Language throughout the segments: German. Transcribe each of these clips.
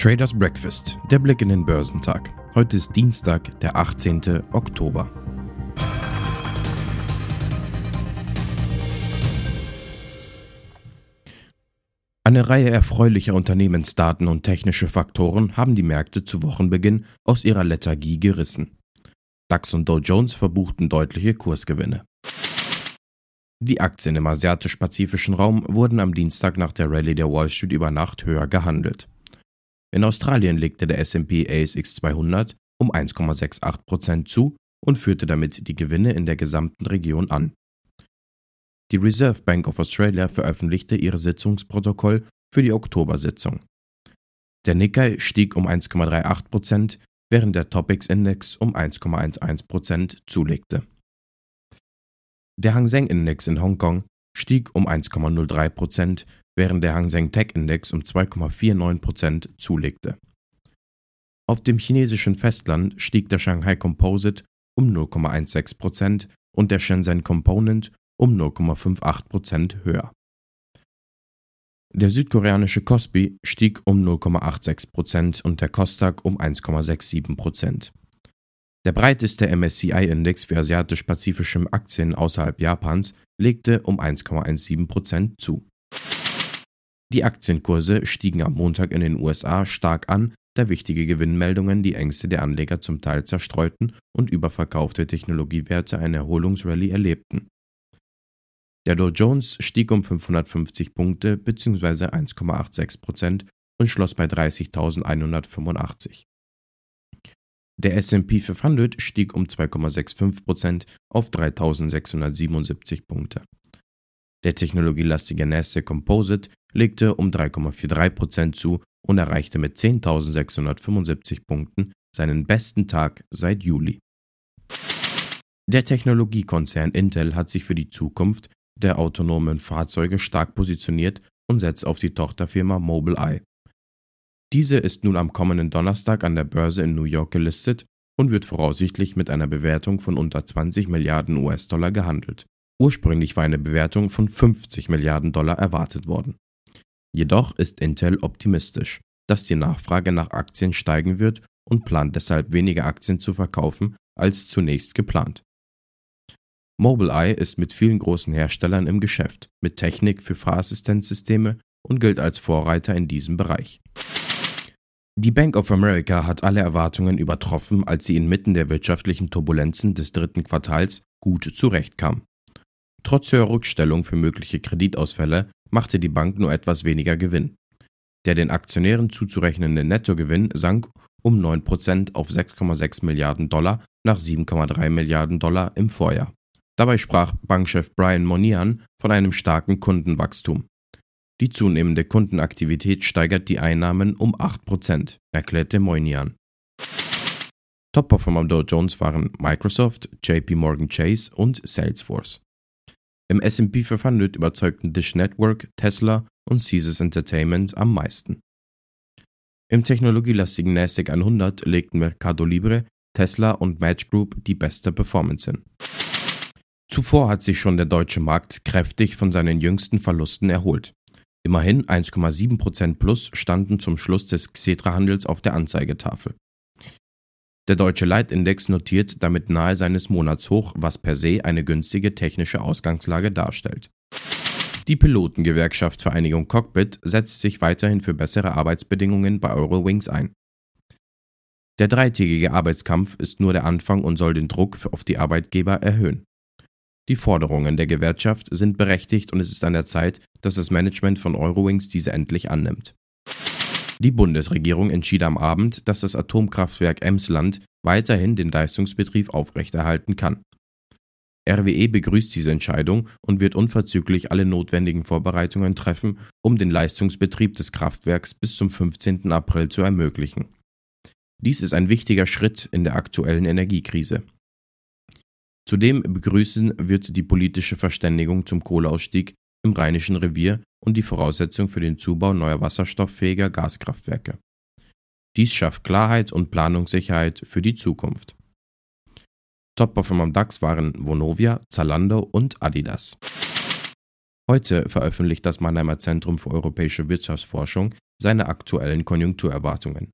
Traders Breakfast, der Blick in den Börsentag. Heute ist Dienstag, der 18. Oktober. Eine Reihe erfreulicher Unternehmensdaten und technische Faktoren haben die Märkte zu Wochenbeginn aus ihrer Lethargie gerissen. DAX und Dow Jones verbuchten deutliche Kursgewinne. Die Aktien im asiatisch-pazifischen Raum wurden am Dienstag nach der Rallye der Wall Street über Nacht höher gehandelt. In Australien legte der S&P ASX 200 um 1,68% zu und führte damit die Gewinne in der gesamten Region an. Die Reserve Bank of Australia veröffentlichte ihr Sitzungsprotokoll für die Oktobersitzung. Der Nikkei stieg um 1,38%, während der Topix-Index um 1,11% zulegte. Der Hang Seng Index in Hongkong stieg um 1,03%, während der Hang Seng Tech Index um 2,49% zulegte. Auf dem chinesischen Festland stieg der Shanghai Composite um 0,16% und der Shenzhen Component um 0,58% höher. Der südkoreanische Kospi stieg um 0,86% und der Kostak um 1,67%. Der breiteste MSCI-Index für asiatisch-pazifische Aktien außerhalb Japans legte um 1,17% zu. Die Aktienkurse stiegen am Montag in den USA stark an, da wichtige Gewinnmeldungen die Ängste der Anleger zum Teil zerstreuten und überverkaufte Technologiewerte eine Erholungsrallye erlebten. Der Dow Jones stieg um 550 Punkte bzw. 1,86% und schloss bei 30.185. Der S&P 500 stieg um 2,65% auf 3.677 Punkte. Der technologielastige Nasdaq Composite legte um 3,43% zu und erreichte mit 10.675 Punkten seinen besten Tag seit Juli. Der Technologiekonzern Intel hat sich für die Zukunft der autonomen Fahrzeuge stark positioniert und setzt auf die Tochterfirma Mobileye. Diese ist nun am kommenden Donnerstag an der Börse in New York gelistet und wird voraussichtlich mit einer Bewertung von unter 20 Milliarden US-Dollar gehandelt. Ursprünglich war eine Bewertung von 50 Milliarden Dollar erwartet worden. Jedoch ist Intel optimistisch, dass die Nachfrage nach Aktien steigen wird und plant deshalb weniger Aktien zu verkaufen als zunächst geplant. Mobileye ist mit vielen großen Herstellern im Geschäft, mit Technik für Fahrassistenzsysteme und gilt als Vorreiter in diesem Bereich. Die Bank of America hat alle Erwartungen übertroffen, als sie inmitten der wirtschaftlichen Turbulenzen des dritten Quartals gut zurechtkam. Trotz höherer Rückstellung für mögliche Kreditausfälle machte die Bank nur etwas weniger Gewinn. Der den Aktionären zuzurechnende Nettogewinn sank um 9% auf 6,6 Milliarden Dollar nach 7,3 Milliarden Dollar im Vorjahr. Dabei sprach Bankchef Brian Monian von einem starken Kundenwachstum. Die zunehmende Kundenaktivität steigert die Einnahmen um 8%, erklärte Moynihan. Top-Performer Dow Jones waren Microsoft, JP Morgan Chase und Salesforce. Im S&P 500 überzeugten Dish Network, Tesla und Caesars Entertainment am meisten. Im technologielastigen NASDAQ 100 legten Mercado Libre, Tesla und Match Group die beste Performance hin. Zuvor hat sich schon der deutsche Markt kräftig von seinen jüngsten Verlusten erholt. Immerhin 1,7% plus standen zum Schluss des Xetra-Handels auf der Anzeigetafel. Der deutsche Leitindex notiert damit nahe seines Monatshoch, was per se eine günstige technische Ausgangslage darstellt. Die Pilotengewerkschaft Vereinigung Cockpit setzt sich weiterhin für bessere Arbeitsbedingungen bei Eurowings ein. Der dreitägige Arbeitskampf ist nur der Anfang und soll den Druck auf die Arbeitgeber erhöhen. Die Forderungen der Gewerkschaft sind berechtigt und es ist an der Zeit, dass das Management von Eurowings diese endlich annimmt. Die Bundesregierung entschied am Abend, dass das Atomkraftwerk Emsland weiterhin den Leistungsbetrieb aufrechterhalten kann. RWE begrüßt diese Entscheidung und wird unverzüglich alle notwendigen Vorbereitungen treffen, um den Leistungsbetrieb des Kraftwerks bis zum 15. April zu ermöglichen. Dies ist ein wichtiger Schritt in der aktuellen Energiekrise. Zudem begrüßen wird die politische Verständigung zum Kohleausstieg im Rheinischen Revier und die Voraussetzung für den Zubau neuer wasserstofffähiger Gaskraftwerke. Dies schafft Klarheit und Planungssicherheit für die Zukunft. Top-Performer am DAX waren Vonovia, Zalando und Adidas. Heute veröffentlicht das Mannheimer Zentrum für europäische Wirtschaftsforschung seine aktuellen Konjunkturerwartungen.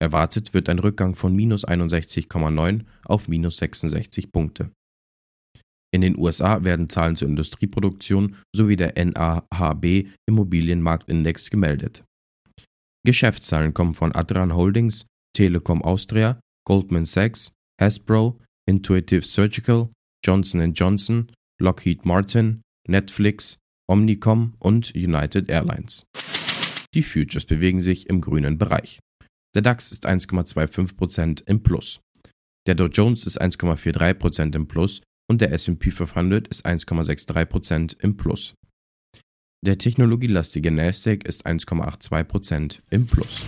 Erwartet wird ein Rückgang von minus 61,9 auf minus 66 Punkte. In den USA werden Zahlen zur Industrieproduktion sowie der NAHB Immobilienmarktindex gemeldet. Geschäftszahlen kommen von Adran Holdings, Telekom Austria, Goldman Sachs, Hasbro, Intuitive Surgical, Johnson Johnson, Lockheed Martin, Netflix, Omnicom und United Airlines. Die Futures bewegen sich im grünen Bereich. Der DAX ist 1,25% im Plus. Der Dow Jones ist 1,43% im Plus und der SP 500 ist 1,63% im Plus. Der technologielastige Nasdaq ist 1,82% im Plus.